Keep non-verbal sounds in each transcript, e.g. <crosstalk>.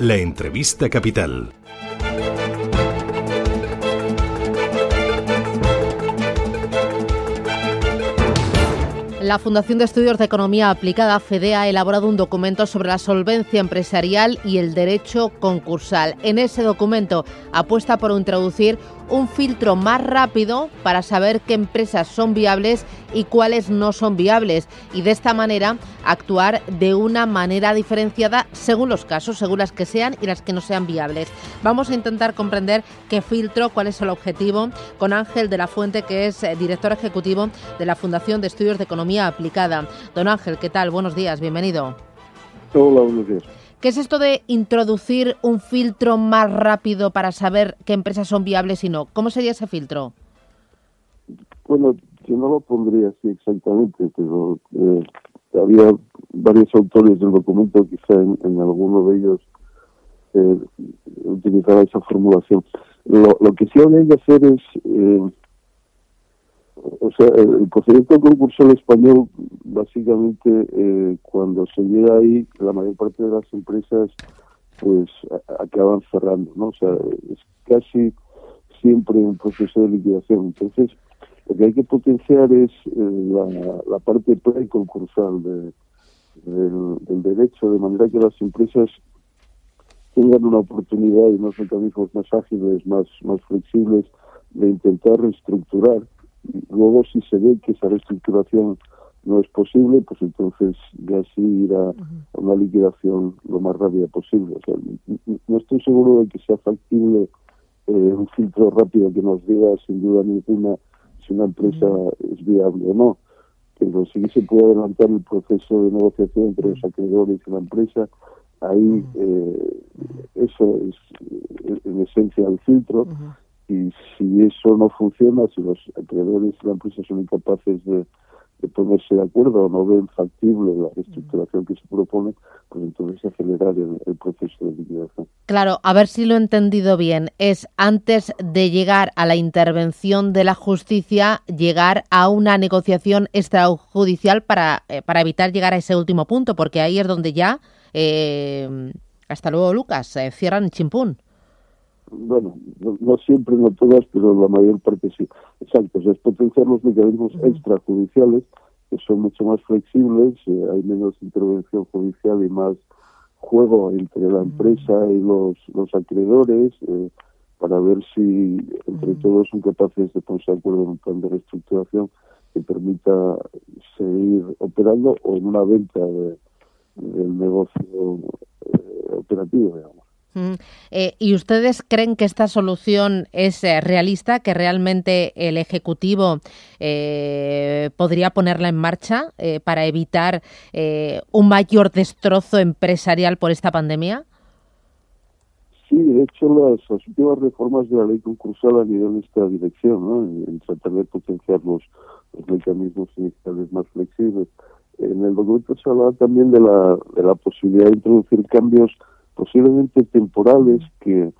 La entrevista capital. La Fundación de Estudios de Economía Aplicada, FEDEA, ha elaborado un documento sobre la solvencia empresarial y el derecho concursal. En ese documento apuesta por introducir un filtro más rápido para saber qué empresas son viables y cuáles no son viables y de esta manera actuar de una manera diferenciada según los casos, según las que sean y las que no sean viables. Vamos a intentar comprender qué filtro, cuál es el objetivo con Ángel de la Fuente, que es eh, director ejecutivo de la Fundación de Estudios de Economía Aplicada. Don Ángel, ¿qué tal? Buenos días, bienvenido. Hola, buenos días. ¿Qué es esto de introducir un filtro más rápido para saber qué empresas son viables y no? ¿Cómo sería ese filtro? Bueno, yo no lo pondría así exactamente, pero eh, había varios autores del documento, quizá en, alguno de ellos eh, utilizaba esa formulación. Lo, que sí habría que hacer es eh, o sea, el, procedimiento concursal español, básicamente, eh, cuando se llega ahí, la mayor parte de las empresas, pues, acaban cerrando, ¿no? O sea, es casi siempre un proceso de liquidación. Entonces, lo que hay que potenciar es eh, la, parte preconcursal de, del, del derecho, de manera que las empresas tengan una oportunidad y unos mecanismos más ágiles, más, más flexibles de intentar reestructurar Luego, si se ve que esa reestructuración no es posible, pues entonces ya sí ir a, una liquidación lo más rápida posible. O sea, no estoy seguro de que sea factible eh, un filtro rápido que nos diga sin duda ninguna si una empresa es viable o no. Pero sí se puede adelantar el proceso de negociación entre los acreedores y la empresa. Ahí eh, eso es en esencia el filtro y si eso no funciona, si los acreedores de la empresa son incapaces de, ponerse de acuerdo o no ven factible la reestructuración que se propone, pues entonces acelerar el, el, proceso de liquidación. Claro, a ver si lo he entendido bien. Es antes de llegar a la intervención de la justicia, llegar a una negociación extrajudicial para, eh, para evitar llegar a ese último punto, porque ahí es donde ya, eh, hasta luego Lucas, eh, cierran chimpún bueno, no, siempre, no todas, pero la mayor parte sí. Exacto, es potenciar los mecanismos extrajudiciales, que son mucho más flexibles, eh, hay menos intervención judicial y más juego entre la empresa y los, los acreedores, eh, para ver si entre todos son capaces de ponerse de acuerdo en un plan de reestructuración que permita seguir operando o en una venta del negocio eh, operativo, digamos. Eh, ¿Y ustedes creen que esta solución es eh, realista, que realmente el Ejecutivo eh, podría ponerla en marcha para evitar un mayor destrozo empresarial por esta pandemia? Sí, de hecho las, últimas reformas de la ley concursal han ido en esta dirección, en, tratar de potenciar los, mecanismos iniciales más flexibles. En el documento se hablaba también de la, de la posibilidad de introducir cambios posiblemente temporales que,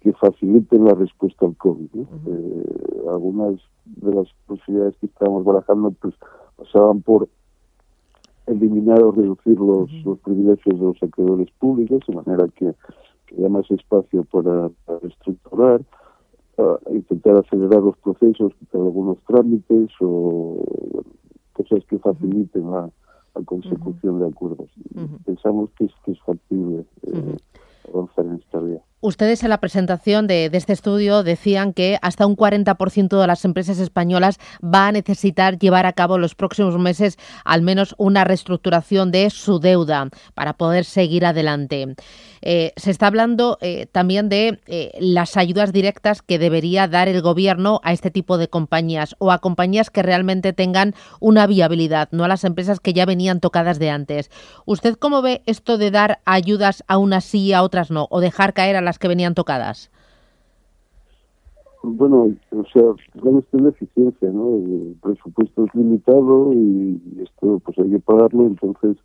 que faciliten la respuesta al COVID. Eh, algunas de las posibilidades que estábamos barajando pues, pasaban por eliminar o reducir los, los privilegios de los acreedores públicos, de manera que, haya más espacio para, reestructurar, intentar acelerar los procesos, quitar algunos trámites o cosas que faciliten la, a consecución de acuerdos. Pensamos que es, que es factible eh, avanzar en esta vía. Ustedes en la presentación de, este estudio decían que hasta un 40% de las empresas españolas va a necesitar llevar a cabo en los próximos meses al menos una reestructuración de su deuda para poder seguir adelante. Eh, se está hablando eh, también de eh, las ayudas directas que debería dar el Gobierno a este tipo de compañías o a compañías que realmente tengan una viabilidad, no a las empresas que ya venían tocadas de antes. ¿Usted cómo ve esto de dar ayudas a unas sí y a otras no, o dejar caer a que venían tocadas? Bueno, o sea, vamos a tener eficiencia, ¿no? El presupuesto es limitado y esto pues hay que pagarlo, entonces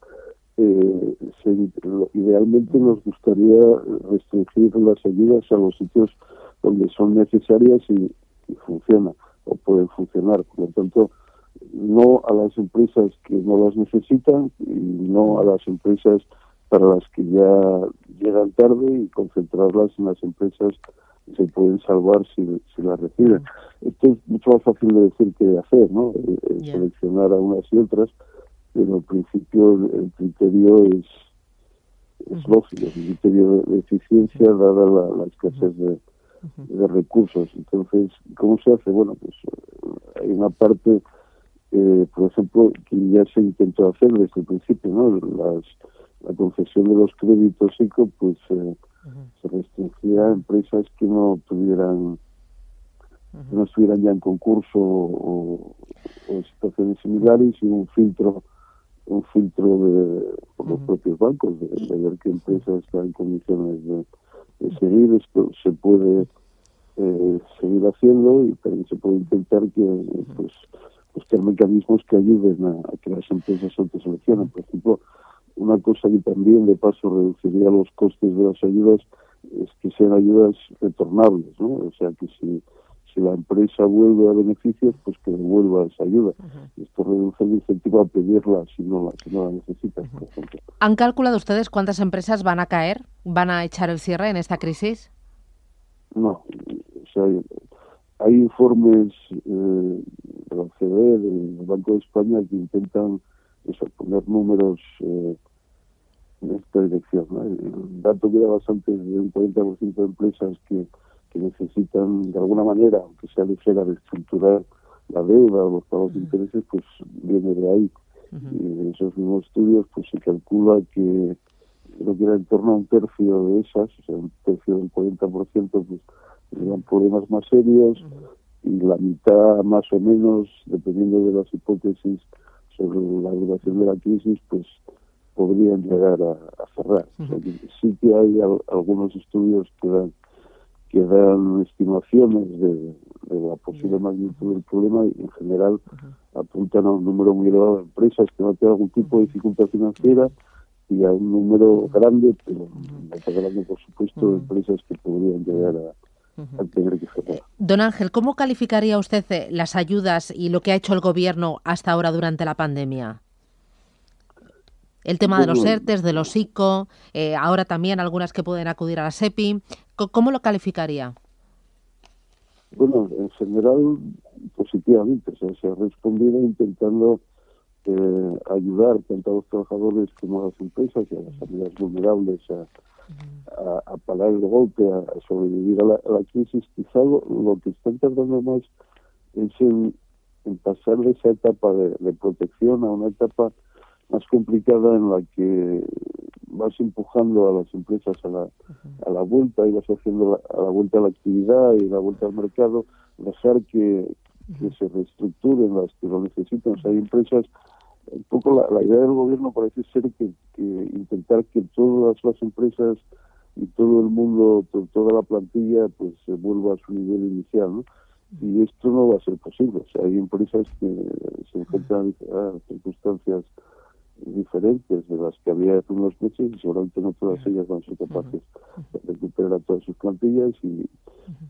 eh, idealmente nos gustaría restringir las ayudas a los sitios donde son necesarias y, y funcionan o pueden funcionar. Por lo tanto, no a las empresas que no las necesitan y no a las empresas para las que ya llegan tarde y concentrarlas en las empresas que se pueden salvar si, si las reciben. Esto es mucho más fácil de decir que de hacer, ¿no? Eh, eh, seleccionar a unas y otras, pero al principio el criterio es, es lógico, el criterio de eficiencia dada la, la escasez de, de recursos. Entonces, ¿cómo se hace? Bueno, pues hay una parte, eh, por ejemplo, que ya se intentó hacer desde el principio, ¿no? Las, la concesión de los créditos ICO, pues eh, se restringía a empresas que no tuvieran que no estuvieran ya en concurso o, o, situaciones similares y un filtro un filtro de, por los propios bancos de, de, ver qué empresas están en condiciones de, de seguir. Esto se puede eh, seguir haciendo y también se puede intentar que pues buscar mecanismos que ayuden a, que las empresas se seleccionen. Por ejemplo una cosa que también de paso reduciría los costes de las ayudas es que sean ayudas retornables no o sea que si si la empresa vuelve a beneficios, pues que devuelva esa ayuda. Esto reduce el incentivo a pedirla si no la, si no la necesitas, por ejemplo. ¿Han calculado ustedes cuántas empresas van a caer, van a echar el cierre en esta crisis? No, o sea, hay informes eh, de la OCDE, del Banco de España, que intentan eso, poner números eh, en esta dirección. ¿no? El dato que daba antes de un 40% de empresas que que necesitan de alguna manera, aunque sea ligera, reestructurar la deuda o los pagos de intereses, pues viene de ahí. Y en esos mismos estudios pues se calcula que creo que era en torno a un tercio de esas, o sea, un tercio del 40%, pues tendrían problemas más serios y la mitad más o menos, dependiendo de las hipótesis sobre la duración de la crisis, pues podrían llegar a, cerrar. sí que hay algunos estudios que dan que dan estimaciones de, la posible magnitud del problema y en general apuntan a un número muy elevado de empresas que no tienen algún tipo de dificultad financiera y a un número grande, pero grande por supuesto, de empresas que podrían llegar a, que. Don Ángel, ¿cómo calificaría usted eh, las ayudas y lo que ha hecho el gobierno hasta ahora durante la pandemia? El tema de los ERTES, de los ICO, eh, ahora también algunas que pueden acudir a la SEPI. ¿Cómo lo calificaría? Bueno, en general positivamente. se ha respondido intentando eh, ayudar tanto a los trabajadores como a las empresas y a las familias vulnerables a, a, parar el golpe, a, sobrevivir a la, crisis. Quizá lo, que están tardando más es en, pasar de esa etapa de protección a una etapa más complicada en la que vas empujando a las empresas a la, a la vuelta y vas haciendo a la vuelta a la actividad y la vuelta al mercado, dejar que, que se reestructuren las que lo necesitan. Hay empresas, un poco la, idea del gobierno parece ser que, intentar que todas las empresas y todo el mundo, toda la plantilla, pues se vuelva a su nivel inicial, ¿no? Y esto no va a ser posible. O sea, hay empresas que se enfrentan a circunstancias diferentes de las que había hace unos meses y seguramente no todas ellas van a ser capaces de recuperar todas sus plantillas y,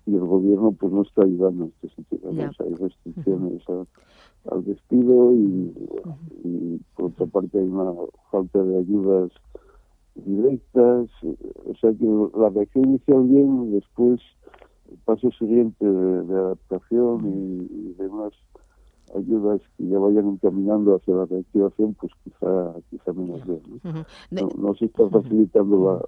y, el gobierno pues no está ayudando en este sentido. hay restricciones al despido y, y, por otra parte hay una falta de ayudas directas. O sea que la reacción inicial bien, después el paso siguiente de, adaptación y de unas ayudas que ya vayan encaminando hacia la reactivación, pues quizá, quizá menos bien. ¿no? no, se está facilitando la,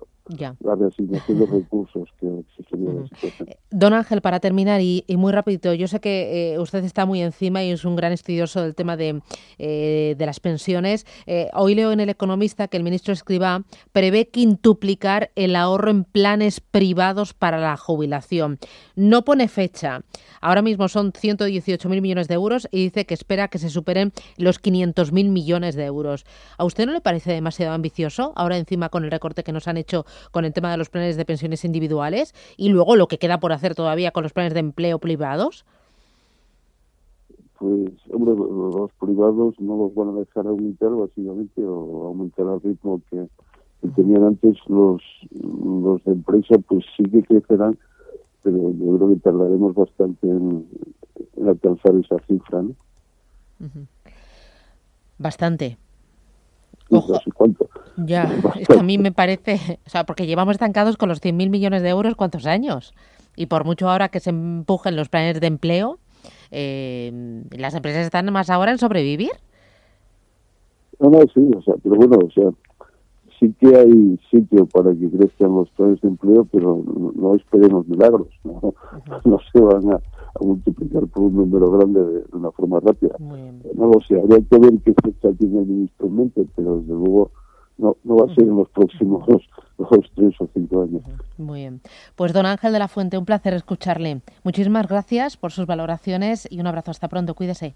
la reasignación de <laughs> recursos que exigiría la situación. Eh, don Ángel, para terminar, y, muy rapidito, yo sé que eh, usted está muy encima y es un gran estudioso del tema de, eh, de las pensiones. hoy leo en El Economista que el ministro Escribá prevé quintuplicar el ahorro en planes privados para la jubilación. No pone fecha. Ahora mismo son 118.000 millones de euros y dice que espera que se superen los 500.000 millones de euros. ¿A usted no le parece demasiado ambicioso ahora encima con el recorte que nos han hecho con el tema de los planes de pensiones individuales y luego lo que queda por hacer todavía con los planes de empleo privados? Pues, hombre, los privados no los van a dejar aumentar básicamente o aumentar al ritmo que, tenían antes los, los de empresa, pues sí que crecerán, pero yo creo que tardaremos bastante en, alcanzar esa cifra, Bastante. Ojo. ¿Cuánto? Ya, <laughs> es que a mí me parece, o sea, porque llevamos estancados con los 100.000 millones de euros, ¿cuántos años? Y por mucho ahora que se empujen los planes de empleo, eh, las empresas están más ahora en sobrevivir. No, no, sí, o sea, pero bueno, o sea, sí que hay sitio para que crezcan los planes de empleo, pero no, esperemos milagros, no, <laughs> no se van a, multiplicar por un número grande de, una forma rápida. No lo sé, habría que ver qué fecha tiene el instrumento, pero desde luego no, no va a ser en los próximos dos, tres o cinco años. Muy bien. Pues don Ángel de la Fuente, un placer escucharle. Muchísimas gracias por sus valoraciones y un abrazo. Hasta pronto. Cuídese.